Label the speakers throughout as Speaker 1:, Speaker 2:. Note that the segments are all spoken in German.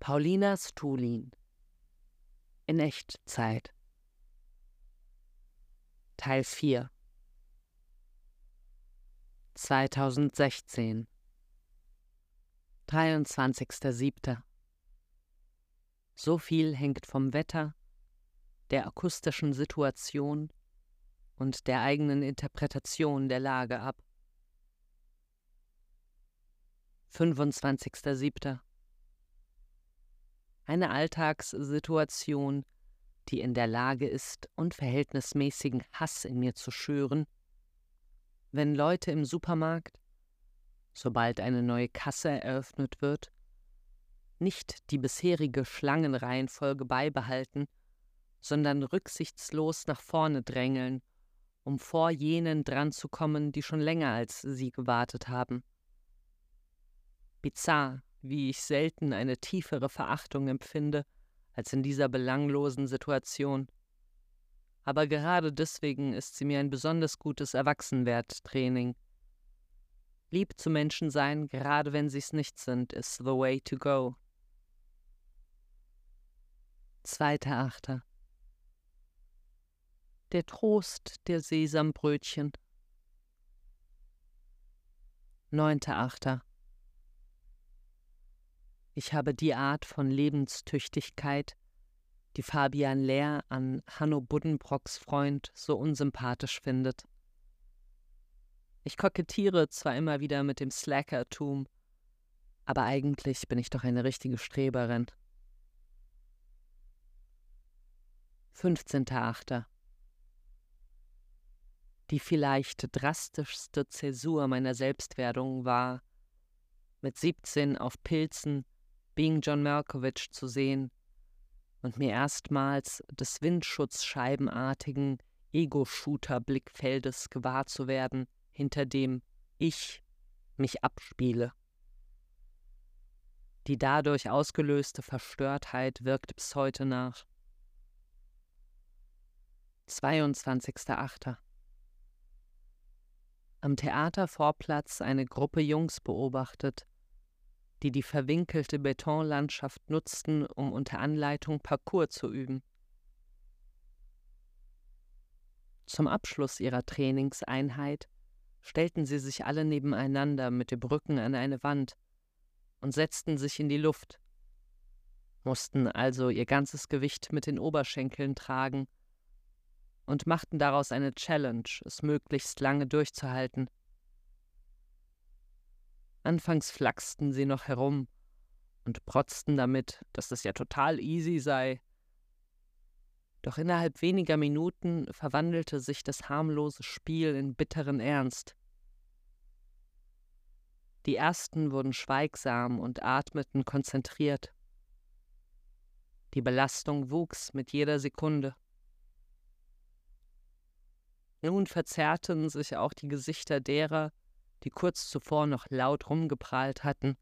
Speaker 1: Paulina Stulin in Echtzeit Teil 4 2016 23.07. So viel hängt vom Wetter, der akustischen Situation und der eigenen Interpretation der Lage ab. 25.07. Eine Alltagssituation, die in der Lage ist, unverhältnismäßigen Hass in mir zu schüren, wenn Leute im Supermarkt, sobald eine neue Kasse eröffnet wird, nicht die bisherige Schlangenreihenfolge beibehalten, sondern rücksichtslos nach vorne drängeln, um vor jenen dranzukommen, die schon länger als sie gewartet haben. Bizarr, wie ich selten eine tiefere Verachtung empfinde als in dieser belanglosen Situation. Aber gerade deswegen ist sie mir ein besonders gutes Erwachsenwerttraining. Lieb zu Menschen sein, gerade wenn sie es nicht sind, ist the way to go. Zweiter Achter. Der Trost der Sesambrötchen. Neunter Achter. Ich habe die Art von Lebenstüchtigkeit, die Fabian Lehr an Hanno Buddenbrocks Freund so unsympathisch findet. Ich kokettiere zwar immer wieder mit dem Slackertum, aber eigentlich bin ich doch eine richtige Streberin. 15.8. Die vielleicht drastischste Zäsur meiner Selbstwerdung war, mit 17 auf Pilzen Being John Malkovich zu sehen und mir erstmals des windschutzscheibenartigen Ego-Shooter-Blickfeldes gewahr zu werden, hinter dem ich mich abspiele. Die dadurch ausgelöste Verstörtheit wirkt bis heute nach. 22.8. Am Theatervorplatz eine Gruppe Jungs beobachtet, die die verwinkelte Betonlandschaft nutzten, um unter Anleitung Parcours zu üben. Zum Abschluss ihrer Trainingseinheit stellten sie sich alle nebeneinander mit dem Rücken an eine Wand und setzten sich in die Luft, mussten also ihr ganzes Gewicht mit den Oberschenkeln tragen und machten daraus eine Challenge, es möglichst lange durchzuhalten. Anfangs flachsten sie noch herum und protzten damit, dass es ja total easy sei. Doch innerhalb weniger Minuten verwandelte sich das harmlose Spiel in bitteren Ernst. Die ersten wurden schweigsam und atmeten konzentriert. Die Belastung wuchs mit jeder Sekunde. Nun verzerrten sich auch die Gesichter derer, die kurz zuvor noch laut rumgeprahlt hatten.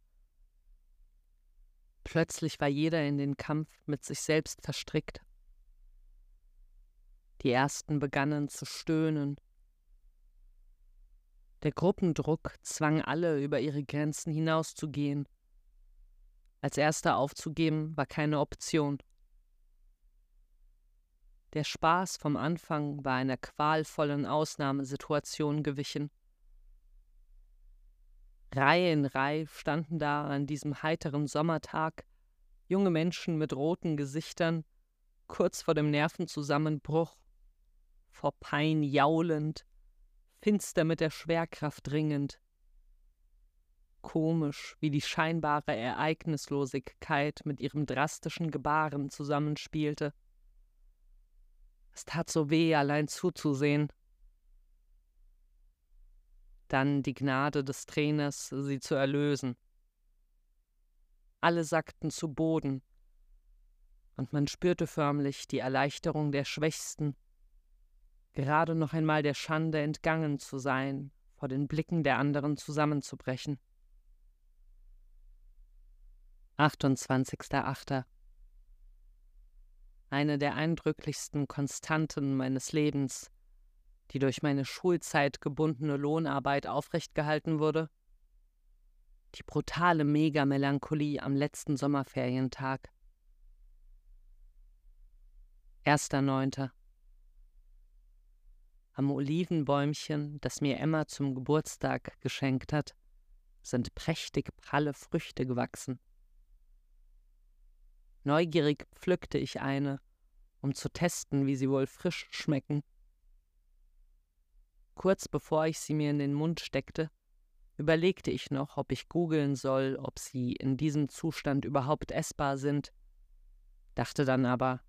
Speaker 1: Plötzlich war jeder in den Kampf mit sich selbst verstrickt. Die ersten begannen zu stöhnen. Der Gruppendruck zwang alle, über ihre Grenzen hinauszugehen. Als erster aufzugeben war keine Option. Der Spaß vom Anfang war einer qualvollen Ausnahmesituation gewichen. Reihe in Reihe standen da an diesem heiteren Sommertag junge Menschen mit roten Gesichtern, kurz vor dem Nervenzusammenbruch, vor Pein jaulend, finster mit der Schwerkraft ringend. Komisch, wie die scheinbare Ereignislosigkeit mit ihrem drastischen Gebaren zusammenspielte. Es tat so weh, allein zuzusehen dann die Gnade des Trainers, sie zu erlösen. Alle sackten zu Boden, und man spürte förmlich die Erleichterung der Schwächsten, gerade noch einmal der Schande entgangen zu sein, vor den Blicken der anderen zusammenzubrechen. 28.8. Eine der eindrücklichsten Konstanten meines Lebens die durch meine Schulzeit gebundene Lohnarbeit aufrecht gehalten wurde? Die brutale Megamelancholie am letzten Sommerferientag. 1.9. Am Olivenbäumchen, das mir Emma zum Geburtstag geschenkt hat, sind prächtig pralle Früchte gewachsen. Neugierig pflückte ich eine, um zu testen, wie sie wohl frisch schmecken. Kurz bevor ich sie mir in den Mund steckte, überlegte ich noch, ob ich googeln soll, ob sie in diesem Zustand überhaupt essbar sind, dachte dann aber,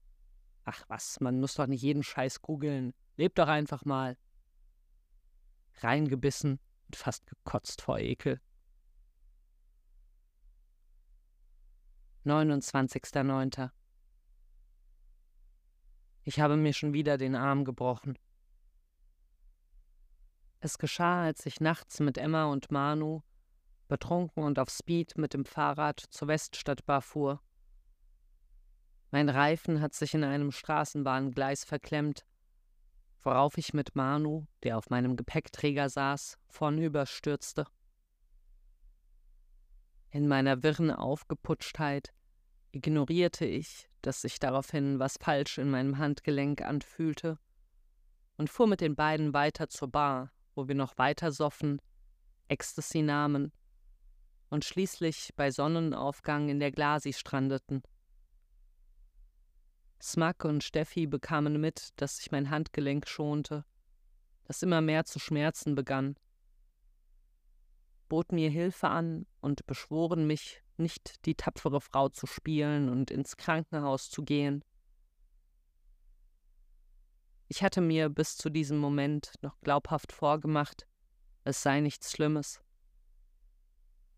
Speaker 1: ach was, man muss doch nicht jeden Scheiß googeln, Leb doch einfach mal. Reingebissen und fast gekotzt vor Ekel. 29.09. Ich habe mir schon wieder den Arm gebrochen. Es geschah, als ich nachts mit Emma und Manu, betrunken und auf Speed mit dem Fahrrad zur Weststadtbar fuhr. Mein Reifen hat sich in einem Straßenbahngleis verklemmt worauf ich mit Manu, der auf meinem Gepäckträger saß, vornüberstürzte. In meiner wirren Aufgeputschtheit ignorierte ich, dass sich daraufhin was falsch in meinem Handgelenk anfühlte, und fuhr mit den beiden weiter zur Bar, wo wir noch weiter soffen, Ecstasy nahmen und schließlich bei Sonnenaufgang in der Glasi strandeten. Smack und Steffi bekamen mit, dass ich mein Handgelenk schonte, das immer mehr zu schmerzen begann, boten mir Hilfe an und beschworen mich, nicht die tapfere Frau zu spielen und ins Krankenhaus zu gehen. Ich hatte mir bis zu diesem Moment noch glaubhaft vorgemacht, es sei nichts Schlimmes.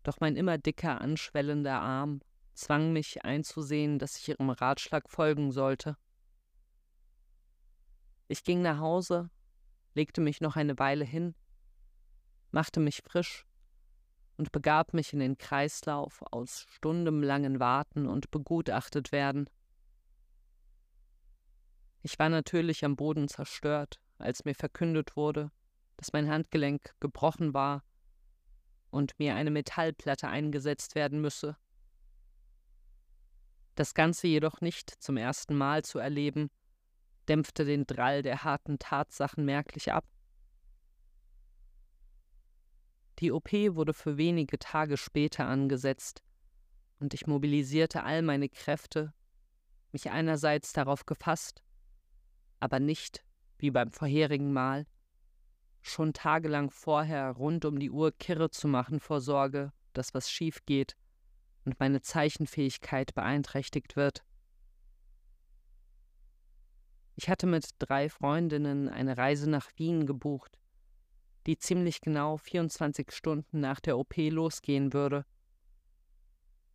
Speaker 1: Doch mein immer dicker anschwellender Arm zwang mich einzusehen, dass ich ihrem Ratschlag folgen sollte. Ich ging nach Hause, legte mich noch eine Weile hin, machte mich frisch und begab mich in den Kreislauf aus stundenlangen Warten und begutachtet werden. Ich war natürlich am Boden zerstört, als mir verkündet wurde, dass mein Handgelenk gebrochen war und mir eine Metallplatte eingesetzt werden müsse, das Ganze jedoch nicht zum ersten Mal zu erleben, dämpfte den Drall der harten Tatsachen merklich ab. Die OP wurde für wenige Tage später angesetzt, und ich mobilisierte all meine Kräfte, mich einerseits darauf gefasst, aber nicht, wie beim vorherigen Mal, schon tagelang vorher rund um die Uhr kirre zu machen vor Sorge, dass was schief geht und meine Zeichenfähigkeit beeinträchtigt wird. Ich hatte mit drei Freundinnen eine Reise nach Wien gebucht, die ziemlich genau 24 Stunden nach der OP losgehen würde,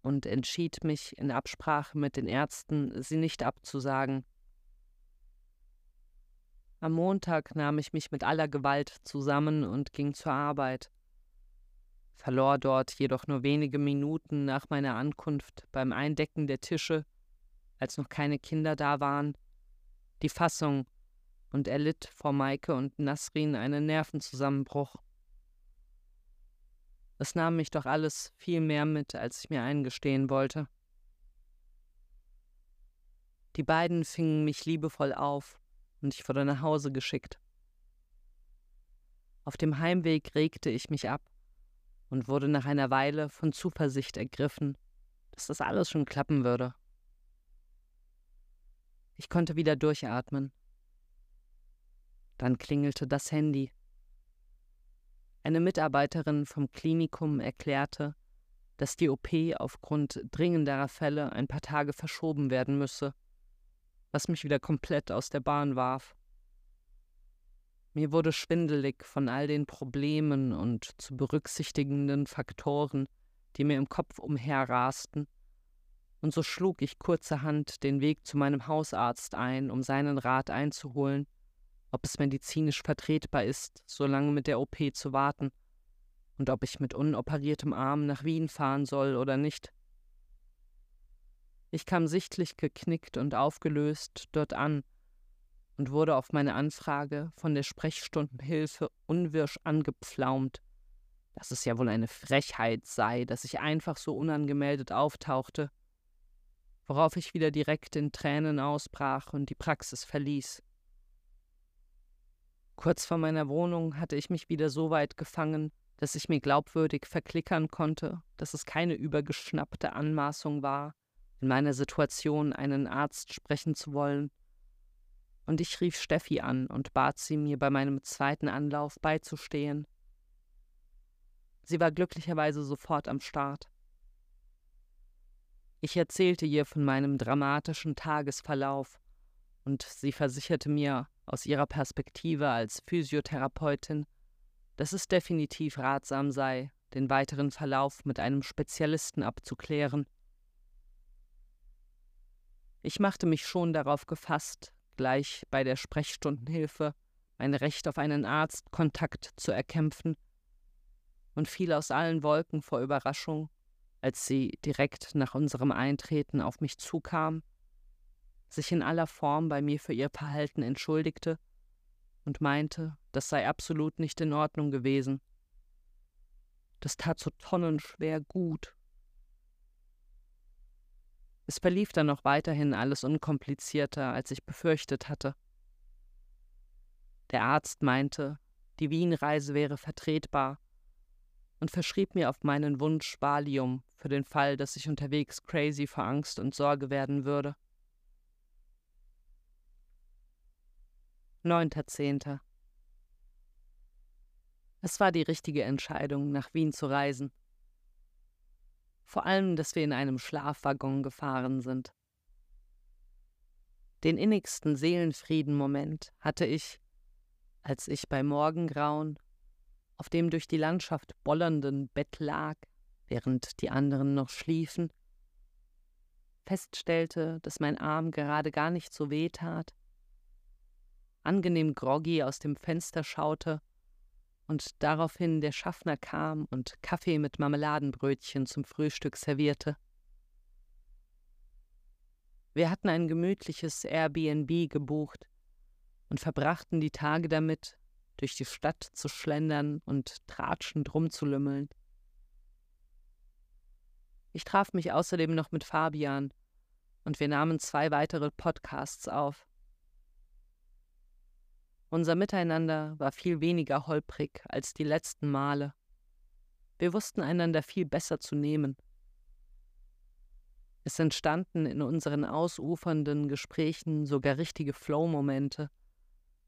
Speaker 1: und entschied mich in Absprache mit den Ärzten, sie nicht abzusagen. Am Montag nahm ich mich mit aller Gewalt zusammen und ging zur Arbeit verlor dort jedoch nur wenige Minuten nach meiner Ankunft beim Eindecken der Tische, als noch keine Kinder da waren, die Fassung und erlitt vor Maike und Nasrin einen Nervenzusammenbruch. Es nahm mich doch alles viel mehr mit, als ich mir eingestehen wollte. Die beiden fingen mich liebevoll auf und ich wurde nach Hause geschickt. Auf dem Heimweg regte ich mich ab und wurde nach einer Weile von Zuversicht ergriffen, dass das alles schon klappen würde. Ich konnte wieder durchatmen. Dann klingelte das Handy. Eine Mitarbeiterin vom Klinikum erklärte, dass die OP aufgrund dringenderer Fälle ein paar Tage verschoben werden müsse, was mich wieder komplett aus der Bahn warf. Mir wurde schwindelig von all den Problemen und zu berücksichtigenden Faktoren, die mir im Kopf umherrasten, und so schlug ich kurzerhand den Weg zu meinem Hausarzt ein, um seinen Rat einzuholen, ob es medizinisch vertretbar ist, so lange mit der OP zu warten, und ob ich mit unoperiertem Arm nach Wien fahren soll oder nicht. Ich kam sichtlich geknickt und aufgelöst dort an, und wurde auf meine Anfrage von der Sprechstundenhilfe unwirsch angepflaumt, dass es ja wohl eine Frechheit sei, dass ich einfach so unangemeldet auftauchte, worauf ich wieder direkt in Tränen ausbrach und die Praxis verließ. Kurz vor meiner Wohnung hatte ich mich wieder so weit gefangen, dass ich mir glaubwürdig verklickern konnte, dass es keine übergeschnappte Anmaßung war, in meiner Situation einen Arzt sprechen zu wollen. Und ich rief Steffi an und bat sie, mir bei meinem zweiten Anlauf beizustehen. Sie war glücklicherweise sofort am Start. Ich erzählte ihr von meinem dramatischen Tagesverlauf, und sie versicherte mir aus ihrer Perspektive als Physiotherapeutin, dass es definitiv ratsam sei, den weiteren Verlauf mit einem Spezialisten abzuklären. Ich machte mich schon darauf gefasst, gleich bei der Sprechstundenhilfe mein Recht auf einen Arztkontakt zu erkämpfen und fiel aus allen Wolken vor Überraschung, als sie direkt nach unserem Eintreten auf mich zukam, sich in aller Form bei mir für ihr Verhalten entschuldigte und meinte, das sei absolut nicht in Ordnung gewesen. Das tat so tonnenschwer gut. Es verlief dann noch weiterhin alles unkomplizierter, als ich befürchtet hatte. Der Arzt meinte, die Wienreise wäre vertretbar und verschrieb mir auf meinen Wunsch Valium für den Fall, dass ich unterwegs crazy vor Angst und Sorge werden würde. 9.10. Es war die richtige Entscheidung, nach Wien zu reisen. Vor allem, dass wir in einem Schlafwaggon gefahren sind. Den innigsten Seelenfrieden-Moment hatte ich, als ich bei Morgengrauen auf dem durch die Landschaft bollernden Bett lag, während die anderen noch schliefen, feststellte, dass mein Arm gerade gar nicht so weh tat angenehm groggy aus dem Fenster schaute und daraufhin der Schaffner kam und Kaffee mit Marmeladenbrötchen zum Frühstück servierte. Wir hatten ein gemütliches Airbnb gebucht und verbrachten die Tage damit, durch die Stadt zu schlendern und tratschend rumzulümmeln. Ich traf mich außerdem noch mit Fabian und wir nahmen zwei weitere Podcasts auf. Unser Miteinander war viel weniger holprig als die letzten Male. Wir wussten einander viel besser zu nehmen. Es entstanden in unseren ausufernden Gesprächen sogar richtige Flow-Momente,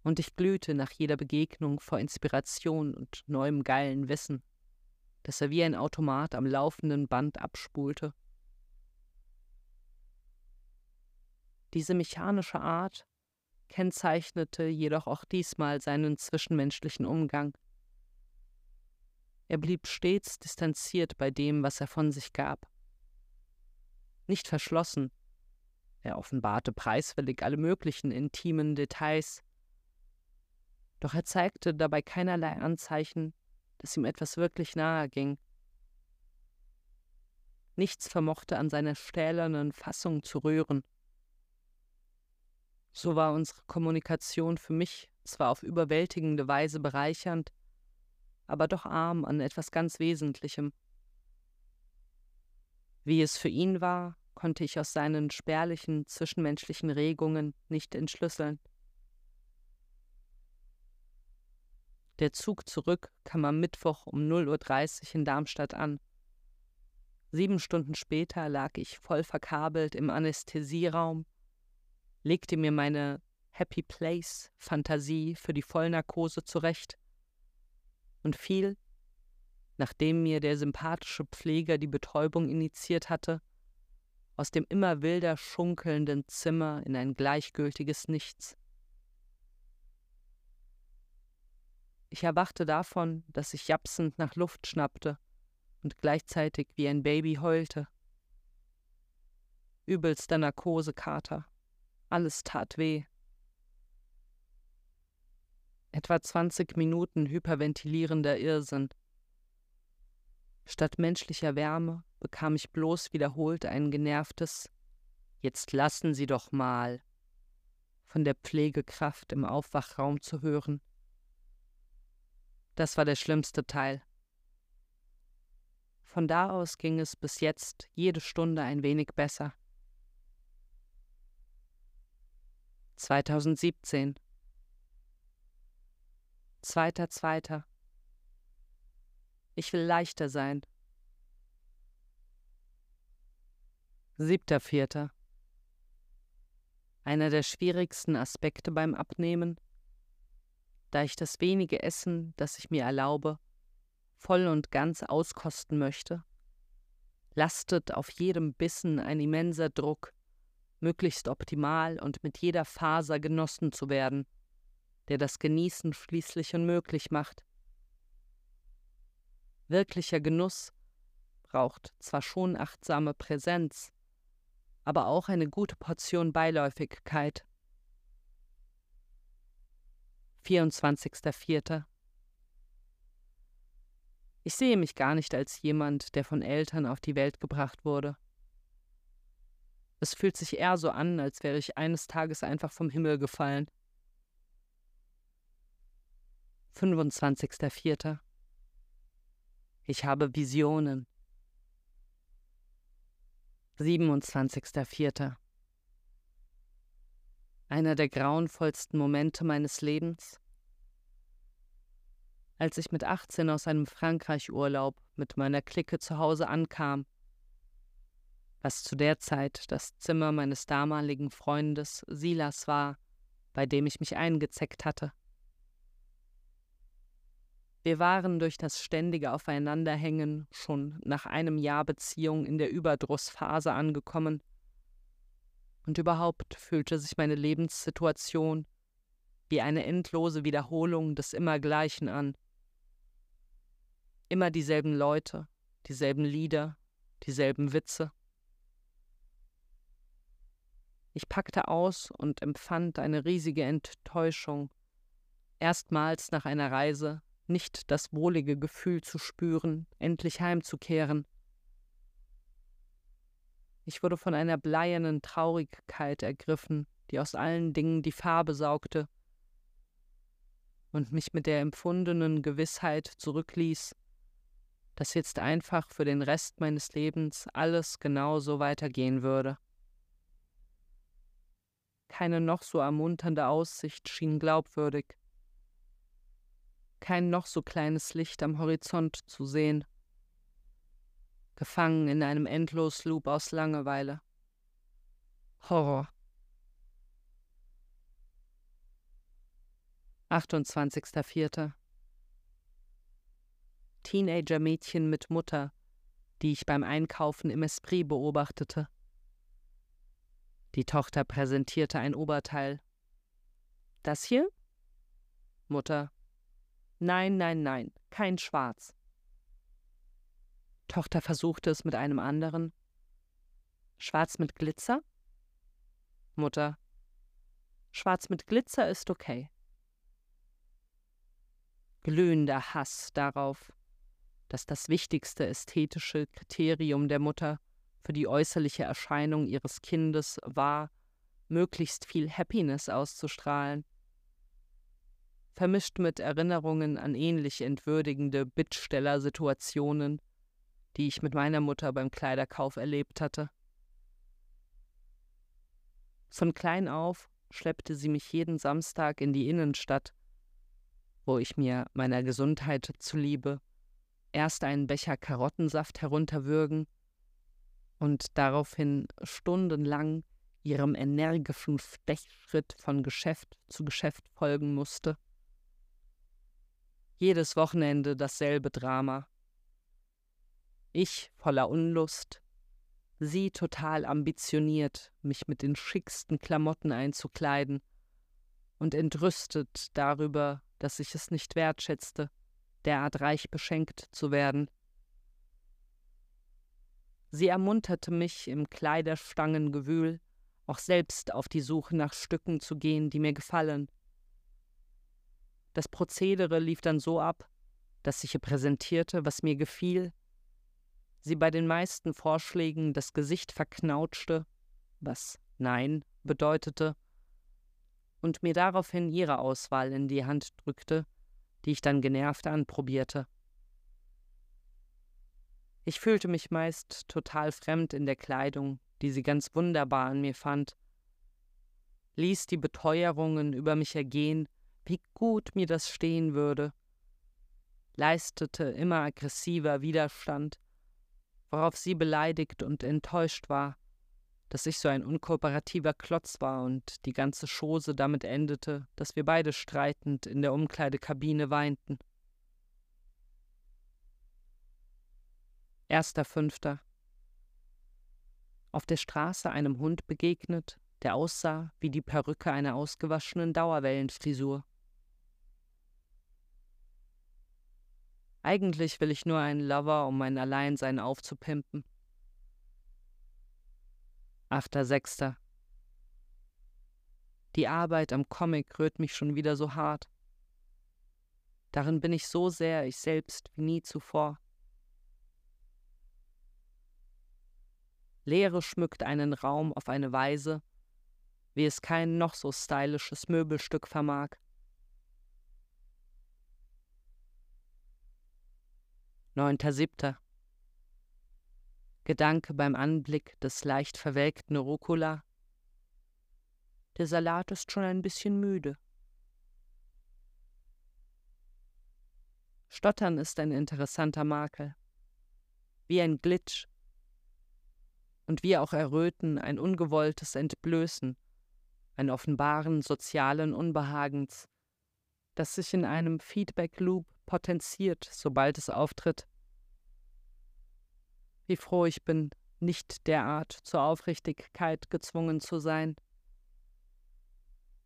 Speaker 1: und ich glühte nach jeder Begegnung vor Inspiration und neuem geilen Wissen, das er wie ein Automat am laufenden Band abspulte. Diese mechanische Art, kennzeichnete jedoch auch diesmal seinen zwischenmenschlichen Umgang. Er blieb stets distanziert bei dem, was er von sich gab. Nicht verschlossen, er offenbarte preiswillig alle möglichen intimen Details, doch er zeigte dabei keinerlei Anzeichen, dass ihm etwas wirklich nahe ging. Nichts vermochte an seiner stählernen Fassung zu rühren. So war unsere Kommunikation für mich zwar auf überwältigende Weise bereichernd, aber doch arm an etwas ganz Wesentlichem. Wie es für ihn war, konnte ich aus seinen spärlichen zwischenmenschlichen Regungen nicht entschlüsseln. Der Zug zurück kam am Mittwoch um 0.30 Uhr in Darmstadt an. Sieben Stunden später lag ich voll verkabelt im Anästhesieraum legte mir meine Happy Place Fantasie für die Vollnarkose zurecht und fiel, nachdem mir der sympathische Pfleger die Betäubung initiiert hatte, aus dem immer wilder schunkelnden Zimmer in ein gleichgültiges Nichts. Ich erwachte davon, dass ich japsend nach Luft schnappte und gleichzeitig wie ein Baby heulte. Übelster Narkosekater. Alles tat weh. Etwa 20 Minuten hyperventilierender Irrsinn. Statt menschlicher Wärme bekam ich bloß wiederholt ein genervtes Jetzt lassen Sie doch mal von der Pflegekraft im Aufwachraum zu hören. Das war der schlimmste Teil. Von da aus ging es bis jetzt jede Stunde ein wenig besser. 2017 Zweiter, zweiter. Ich will leichter sein. Siebter, vierter. Einer der schwierigsten Aspekte beim Abnehmen, da ich das wenige Essen, das ich mir erlaube, voll und ganz auskosten möchte, lastet auf jedem Bissen ein immenser Druck, möglichst optimal und mit jeder Faser genossen zu werden, der das Genießen schließlich unmöglich macht. Wirklicher Genuss braucht zwar schon achtsame Präsenz, aber auch eine gute Portion Beiläufigkeit. 24.04. Ich sehe mich gar nicht als jemand, der von Eltern auf die Welt gebracht wurde. Es fühlt sich eher so an, als wäre ich eines Tages einfach vom Himmel gefallen. 25.04. Ich habe Visionen. 27.04. Einer der grauenvollsten Momente meines Lebens. Als ich mit 18 aus einem Frankreich-Urlaub mit meiner Clique zu Hause ankam, was zu der Zeit das Zimmer meines damaligen Freundes Silas war, bei dem ich mich eingezeckt hatte. Wir waren durch das ständige Aufeinanderhängen schon nach einem Jahr Beziehung in der Überdrussphase angekommen. Und überhaupt fühlte sich meine Lebenssituation wie eine endlose Wiederholung des Immergleichen an. Immer dieselben Leute, dieselben Lieder, dieselben Witze. Ich packte aus und empfand eine riesige Enttäuschung, erstmals nach einer Reise nicht das wohlige Gefühl zu spüren, endlich heimzukehren. Ich wurde von einer bleiernen Traurigkeit ergriffen, die aus allen Dingen die Farbe saugte und mich mit der empfundenen Gewissheit zurückließ, dass jetzt einfach für den Rest meines Lebens alles genau so weitergehen würde. Keine noch so ermunternde Aussicht schien glaubwürdig kein noch so kleines Licht am Horizont zu sehen. Gefangen in einem Endlosloop aus Langeweile. Horror. 28.04. Teenager-Mädchen mit Mutter, die ich beim Einkaufen im Esprit beobachtete. Die Tochter präsentierte ein Oberteil. Das hier? Mutter. Nein, nein, nein, kein Schwarz. Tochter versuchte es mit einem anderen. Schwarz mit Glitzer? Mutter. Schwarz mit Glitzer ist okay. Glühender Hass darauf, dass das wichtigste ästhetische Kriterium der Mutter für die äußerliche Erscheinung ihres Kindes war, möglichst viel Happiness auszustrahlen vermischt mit Erinnerungen an ähnlich entwürdigende Bittstellersituationen, die ich mit meiner Mutter beim Kleiderkauf erlebt hatte. Von klein auf schleppte sie mich jeden Samstag in die Innenstadt, wo ich mir meiner Gesundheit zuliebe erst einen Becher Karottensaft herunterwürgen und daraufhin stundenlang ihrem energischen Stechschritt von Geschäft zu Geschäft folgen musste. Jedes Wochenende dasselbe Drama. Ich voller Unlust, sie total ambitioniert, mich mit den schicksten Klamotten einzukleiden und entrüstet darüber, dass ich es nicht wertschätzte, derart reich beschenkt zu werden. Sie ermunterte mich im Kleiderstangengewühl, auch selbst auf die Suche nach Stücken zu gehen, die mir gefallen, das Prozedere lief dann so ab, dass ich ihr präsentierte, was mir gefiel, sie bei den meisten Vorschlägen das Gesicht verknautschte, was Nein bedeutete, und mir daraufhin ihre Auswahl in die Hand drückte, die ich dann genervt anprobierte. Ich fühlte mich meist total fremd in der Kleidung, die sie ganz wunderbar an mir fand, ließ die Beteuerungen über mich ergehen, wie gut mir das stehen würde, leistete immer aggressiver Widerstand, worauf sie beleidigt und enttäuscht war, dass ich so ein unkooperativer Klotz war und die ganze Chose damit endete, dass wir beide streitend in der Umkleidekabine weinten. Erster Fünfter. Auf der Straße einem Hund begegnet, der aussah wie die Perücke einer ausgewaschenen Dauerwellenfrisur. Eigentlich will ich nur einen Lover, um mein Alleinsein aufzupimpen. Achter Sechster. Die Arbeit am Comic rührt mich schon wieder so hart. Darin bin ich so sehr ich selbst wie nie zuvor. Leere schmückt einen Raum auf eine Weise, wie es kein noch so stylisches Möbelstück vermag. Neunter Siebter. Gedanke beim Anblick des leicht verwelkten Rucola. Der Salat ist schon ein bisschen müde. Stottern ist ein interessanter Makel. Wie ein Glitch, und wie auch Erröten ein ungewolltes Entblößen, ein Offenbaren sozialen Unbehagens, das sich in einem Feedback-Loop potenziert, sobald es auftritt. Wie froh ich bin, nicht derart zur Aufrichtigkeit gezwungen zu sein.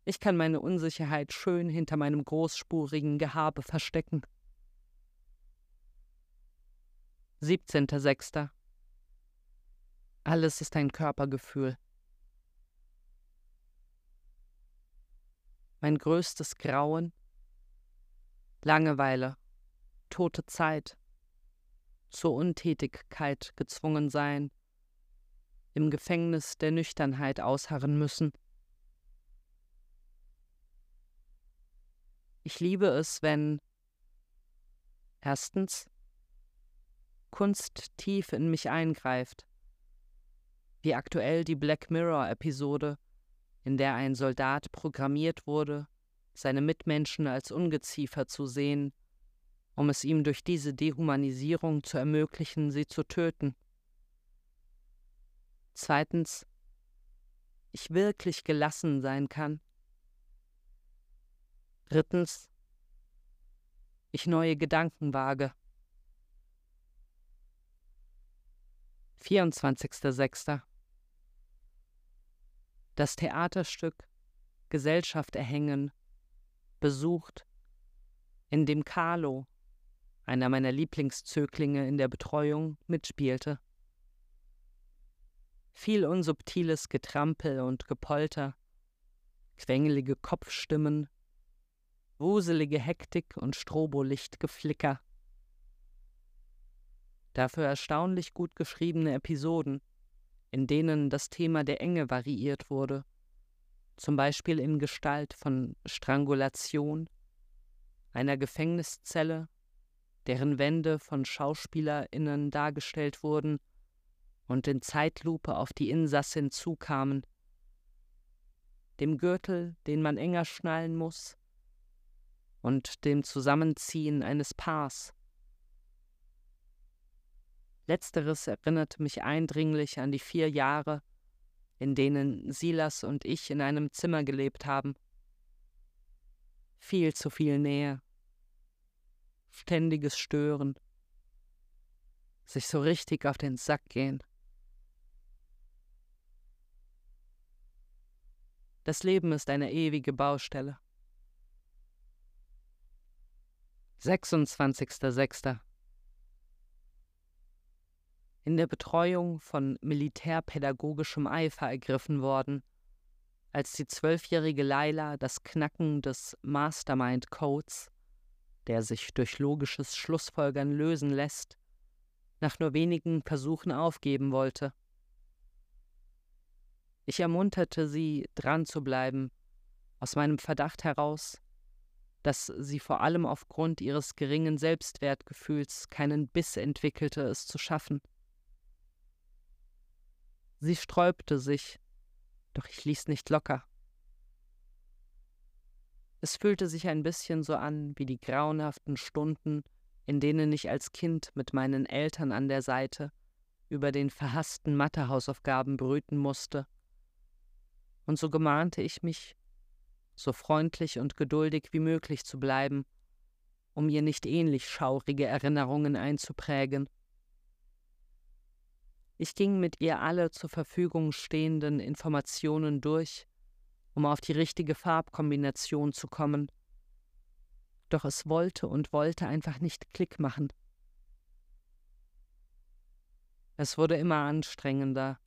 Speaker 1: Ich kann meine Unsicherheit schön hinter meinem großspurigen Gehabe verstecken. 17.06. Alles ist ein Körpergefühl. Mein größtes Grauen, Langeweile, tote Zeit, zur Untätigkeit gezwungen sein, im Gefängnis der Nüchternheit ausharren müssen. Ich liebe es, wenn erstens Kunst tief in mich eingreift, wie aktuell die Black Mirror-Episode, in der ein Soldat programmiert wurde, seine Mitmenschen als Ungeziefer zu sehen, um es ihm durch diese Dehumanisierung zu ermöglichen, sie zu töten. Zweitens, ich wirklich gelassen sein kann. Drittens, ich neue Gedanken wage. 24.06 das Theaterstück Gesellschaft erhängen besucht, in dem Carlo, einer meiner Lieblingszöglinge in der Betreuung, mitspielte. Viel unsubtiles Getrampel und Gepolter, quengelige Kopfstimmen, wuselige Hektik und Strobolichtgeflicker. Dafür erstaunlich gut geschriebene Episoden, in denen das Thema der Enge variiert wurde, zum Beispiel in Gestalt von Strangulation, einer Gefängniszelle, deren Wände von Schauspielerinnen dargestellt wurden und in Zeitlupe auf die Insassin zukamen, dem Gürtel, den man enger schnallen muss, und dem Zusammenziehen eines Paars, Letzteres erinnerte mich eindringlich an die vier Jahre, in denen Silas und ich in einem Zimmer gelebt haben. Viel zu viel Nähe, ständiges Stören, sich so richtig auf den Sack gehen. Das Leben ist eine ewige Baustelle. 26.06 in der Betreuung von militärpädagogischem Eifer ergriffen worden, als die zwölfjährige Laila das Knacken des Mastermind-Codes, der sich durch logisches Schlussfolgern lösen lässt, nach nur wenigen Versuchen aufgeben wollte. Ich ermunterte sie, dran zu bleiben, aus meinem Verdacht heraus, dass sie vor allem aufgrund ihres geringen Selbstwertgefühls keinen Biss entwickelte, es zu schaffen. Sie sträubte sich, doch ich ließ nicht locker. Es fühlte sich ein bisschen so an wie die grauenhaften Stunden, in denen ich als Kind mit meinen Eltern an der Seite über den verhassten Mathehausaufgaben brüten musste. Und so gemahnte ich mich, so freundlich und geduldig wie möglich zu bleiben, um ihr nicht ähnlich schaurige Erinnerungen einzuprägen. Ich ging mit ihr alle zur Verfügung stehenden Informationen durch, um auf die richtige Farbkombination zu kommen. Doch es wollte und wollte einfach nicht Klick machen. Es wurde immer anstrengender,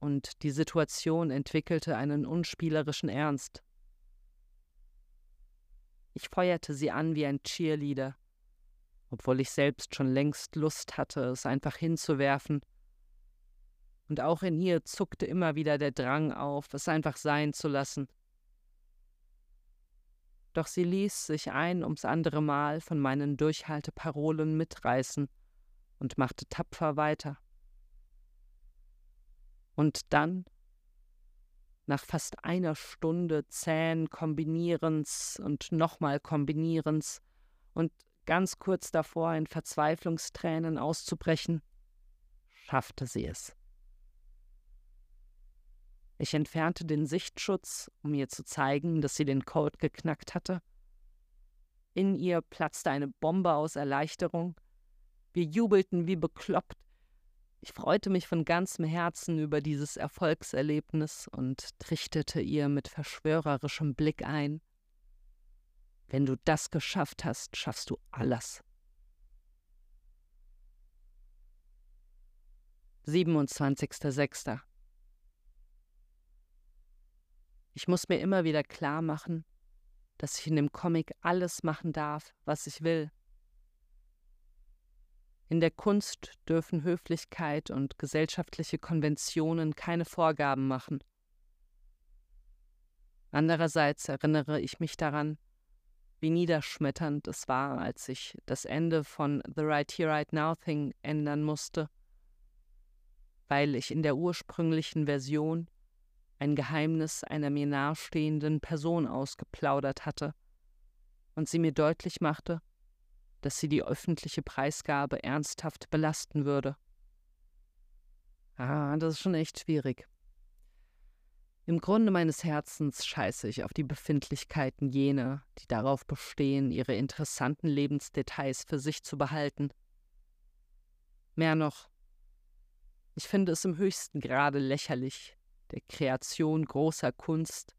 Speaker 1: und die Situation entwickelte einen unspielerischen Ernst. Ich feuerte sie an wie ein Cheerleader, obwohl ich selbst schon längst Lust hatte, es einfach hinzuwerfen. Und auch in ihr zuckte immer wieder der Drang auf, es einfach sein zu lassen. Doch sie ließ sich ein ums andere Mal von meinen Durchhalteparolen mitreißen und machte tapfer weiter. Und dann nach fast einer Stunde zähen Kombinierens und nochmal Kombinierens und ganz kurz davor in Verzweiflungstränen auszubrechen, schaffte sie es. Ich entfernte den Sichtschutz, um ihr zu zeigen, dass sie den Code geknackt hatte. In ihr platzte eine Bombe aus Erleichterung. Wir jubelten wie bekloppt, ich freute mich von ganzem Herzen über dieses Erfolgserlebnis und trichtete ihr mit verschwörerischem Blick ein. Wenn du das geschafft hast, schaffst du alles. 27.06. Ich muss mir immer wieder klar machen, dass ich in dem Comic alles machen darf, was ich will. In der Kunst dürfen Höflichkeit und gesellschaftliche Konventionen keine Vorgaben machen. Andererseits erinnere ich mich daran, wie niederschmetternd es war, als ich das Ende von The Right Here, Right Now Thing ändern musste, weil ich in der ursprünglichen Version ein Geheimnis einer mir nahestehenden Person ausgeplaudert hatte und sie mir deutlich machte, dass sie die öffentliche Preisgabe ernsthaft belasten würde. Ah, das ist schon echt schwierig. Im Grunde meines Herzens scheiße ich auf die Befindlichkeiten jener, die darauf bestehen, ihre interessanten Lebensdetails für sich zu behalten. Mehr noch, ich finde es im höchsten Grade lächerlich, der Kreation großer Kunst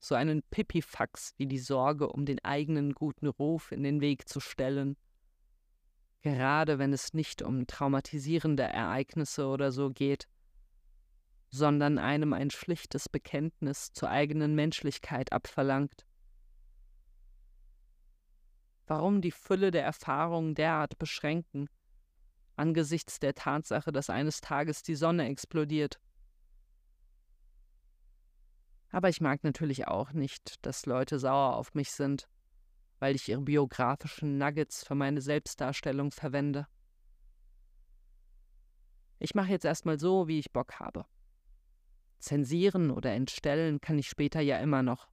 Speaker 1: so einen Pipifax wie die Sorge um den eigenen guten Ruf in den Weg zu stellen gerade wenn es nicht um traumatisierende Ereignisse oder so geht, sondern einem ein schlichtes Bekenntnis zur eigenen Menschlichkeit abverlangt. Warum die Fülle der Erfahrungen derart beschränken, angesichts der Tatsache, dass eines Tages die Sonne explodiert? Aber ich mag natürlich auch nicht, dass Leute sauer auf mich sind, weil ich ihre biografischen Nuggets für meine Selbstdarstellung verwende. Ich mache jetzt erstmal so, wie ich Bock habe. Zensieren oder entstellen kann ich später ja immer noch.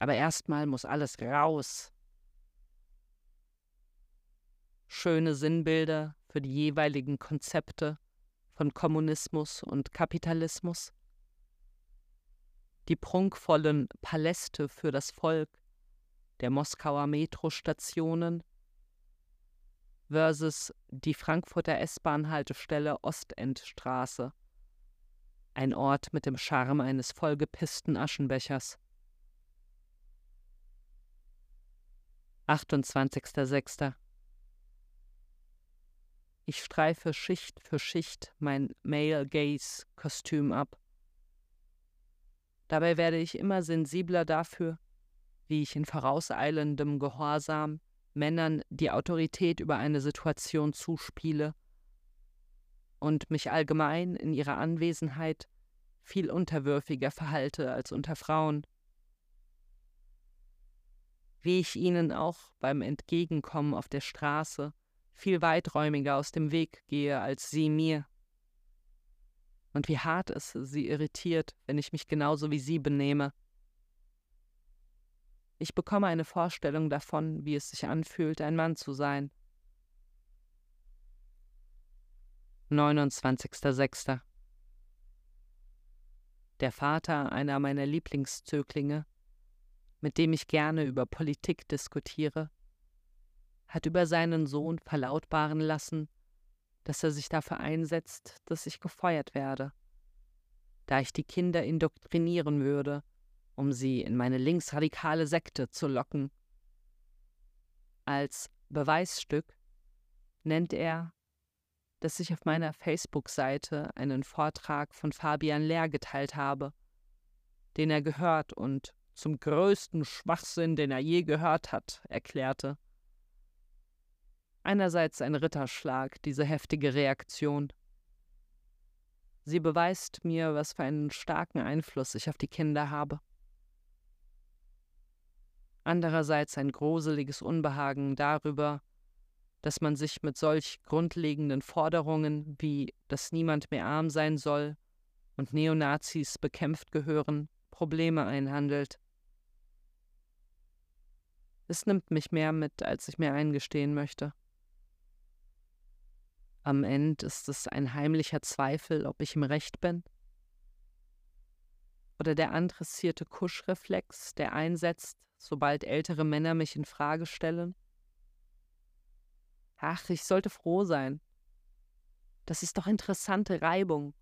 Speaker 1: Aber erstmal muss alles raus. Schöne Sinnbilder für die jeweiligen Konzepte von Kommunismus und Kapitalismus. Die prunkvollen Paläste für das Volk der Moskauer Metrostationen versus die Frankfurter S-Bahn-Haltestelle Ostendstraße. Ein Ort mit dem Charme eines vollgepissten Aschenbechers. 28.06. Ich streife Schicht für Schicht mein Male Gaze Kostüm ab. Dabei werde ich immer sensibler dafür, wie ich in vorauseilendem Gehorsam Männern die Autorität über eine Situation zuspiele und mich allgemein in ihrer Anwesenheit viel unterwürfiger verhalte als unter Frauen. wie ich ihnen auch beim Entgegenkommen auf der Straße viel weiträumiger aus dem Weg gehe als sie mir. Und wie hart es sie irritiert, wenn ich mich genauso wie sie benehme. Ich bekomme eine Vorstellung davon, wie es sich anfühlt, ein Mann zu sein. 29.06. Der Vater einer meiner Lieblingszöglinge mit dem ich gerne über Politik diskutiere, hat über seinen Sohn verlautbaren lassen, dass er sich dafür einsetzt, dass ich gefeuert werde, da ich die Kinder indoktrinieren würde, um sie in meine linksradikale Sekte zu locken. Als Beweisstück nennt er, dass ich auf meiner Facebook-Seite einen Vortrag von Fabian Lehr geteilt habe, den er gehört und zum größten Schwachsinn, den er je gehört hat, erklärte. Einerseits ein Ritterschlag, diese heftige Reaktion. Sie beweist mir, was für einen starken Einfluss ich auf die Kinder habe. Andererseits ein gruseliges Unbehagen darüber, dass man sich mit solch grundlegenden Forderungen wie, dass niemand mehr arm sein soll und Neonazis bekämpft gehören, Probleme einhandelt. Es nimmt mich mehr mit, als ich mir eingestehen möchte. Am Ende ist es ein heimlicher Zweifel, ob ich im Recht bin. Oder der interessierte Kuschreflex, der einsetzt, sobald ältere Männer mich in Frage stellen. Ach, ich sollte froh sein. Das ist doch interessante Reibung.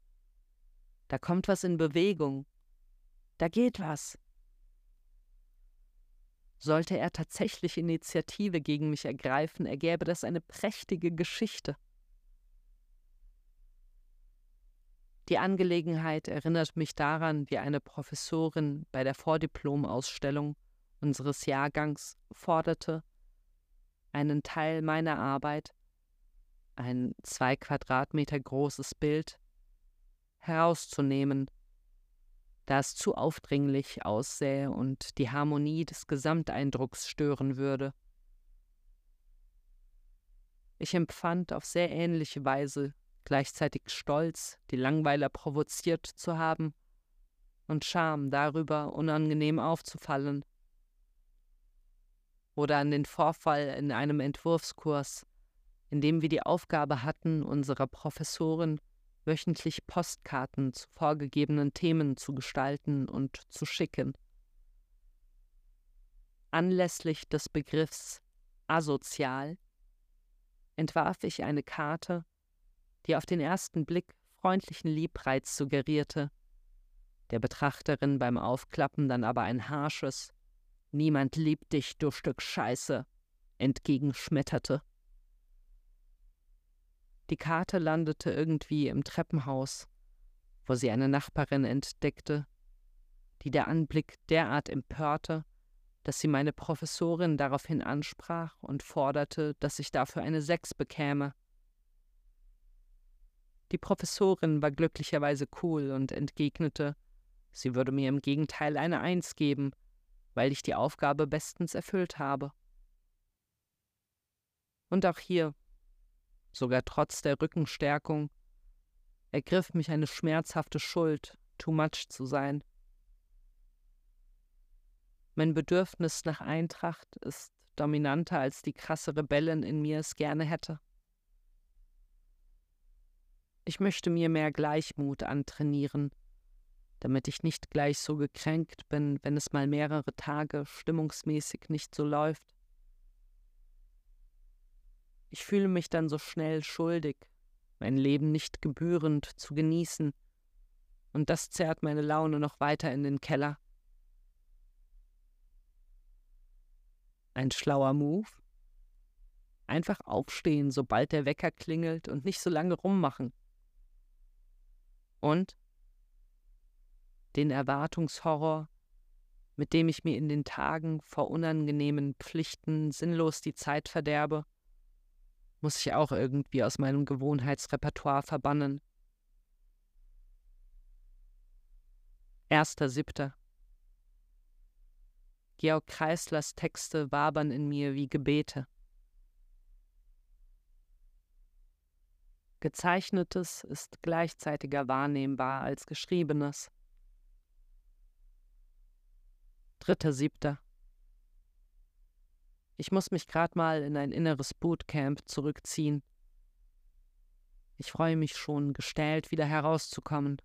Speaker 1: Da kommt was in Bewegung. Da geht was. Sollte er tatsächlich Initiative gegen mich ergreifen, ergäbe das eine prächtige Geschichte. Die Angelegenheit erinnert mich daran, wie eine Professorin bei der Vordiplomausstellung unseres Jahrgangs forderte, einen Teil meiner Arbeit, ein zwei Quadratmeter großes Bild, herauszunehmen da es zu aufdringlich aussähe und die Harmonie des Gesamteindrucks stören würde. Ich empfand auf sehr ähnliche Weise gleichzeitig Stolz, die Langweiler provoziert zu haben, und Scham darüber, unangenehm aufzufallen. Oder an den Vorfall in einem Entwurfskurs, in dem wir die Aufgabe hatten, unserer Professorin wöchentlich Postkarten zu vorgegebenen Themen zu gestalten und zu schicken. Anlässlich des Begriffs asozial entwarf ich eine Karte, die auf den ersten Blick freundlichen Liebreiz suggerierte, der Betrachterin beim Aufklappen dann aber ein harsches Niemand liebt dich, du Stück Scheiße, entgegenschmetterte. Die Karte landete irgendwie im Treppenhaus, wo sie eine Nachbarin entdeckte, die der Anblick derart empörte, dass sie meine Professorin daraufhin ansprach und forderte, dass ich dafür eine Sechs bekäme. Die Professorin war glücklicherweise cool und entgegnete, sie würde mir im Gegenteil eine Eins geben, weil ich die Aufgabe bestens erfüllt habe. Und auch hier sogar trotz der Rückenstärkung, ergriff mich eine schmerzhafte Schuld, too much zu sein. Mein Bedürfnis nach Eintracht ist dominanter, als die krasse Rebellin in mir es gerne hätte. Ich möchte mir mehr Gleichmut antrainieren, damit ich nicht gleich so gekränkt bin, wenn es mal mehrere Tage stimmungsmäßig nicht so läuft. Ich fühle mich dann so schnell schuldig, mein Leben nicht gebührend zu genießen, und das zerrt meine Laune noch weiter in den Keller. Ein schlauer Move? Einfach aufstehen, sobald der Wecker klingelt und nicht so lange rummachen. Und den Erwartungshorror, mit dem ich mir in den Tagen vor unangenehmen Pflichten sinnlos die Zeit verderbe, muss ich auch irgendwie aus meinem Gewohnheitsrepertoire verbannen. Erster Siebter. Georg Kreislers Texte wabern in mir wie Gebete. Gezeichnetes ist gleichzeitiger wahrnehmbar als Geschriebenes. Dritter Siebter. Ich muss mich grad mal in ein inneres Bootcamp zurückziehen. Ich freue mich schon, gestellt wieder herauszukommen.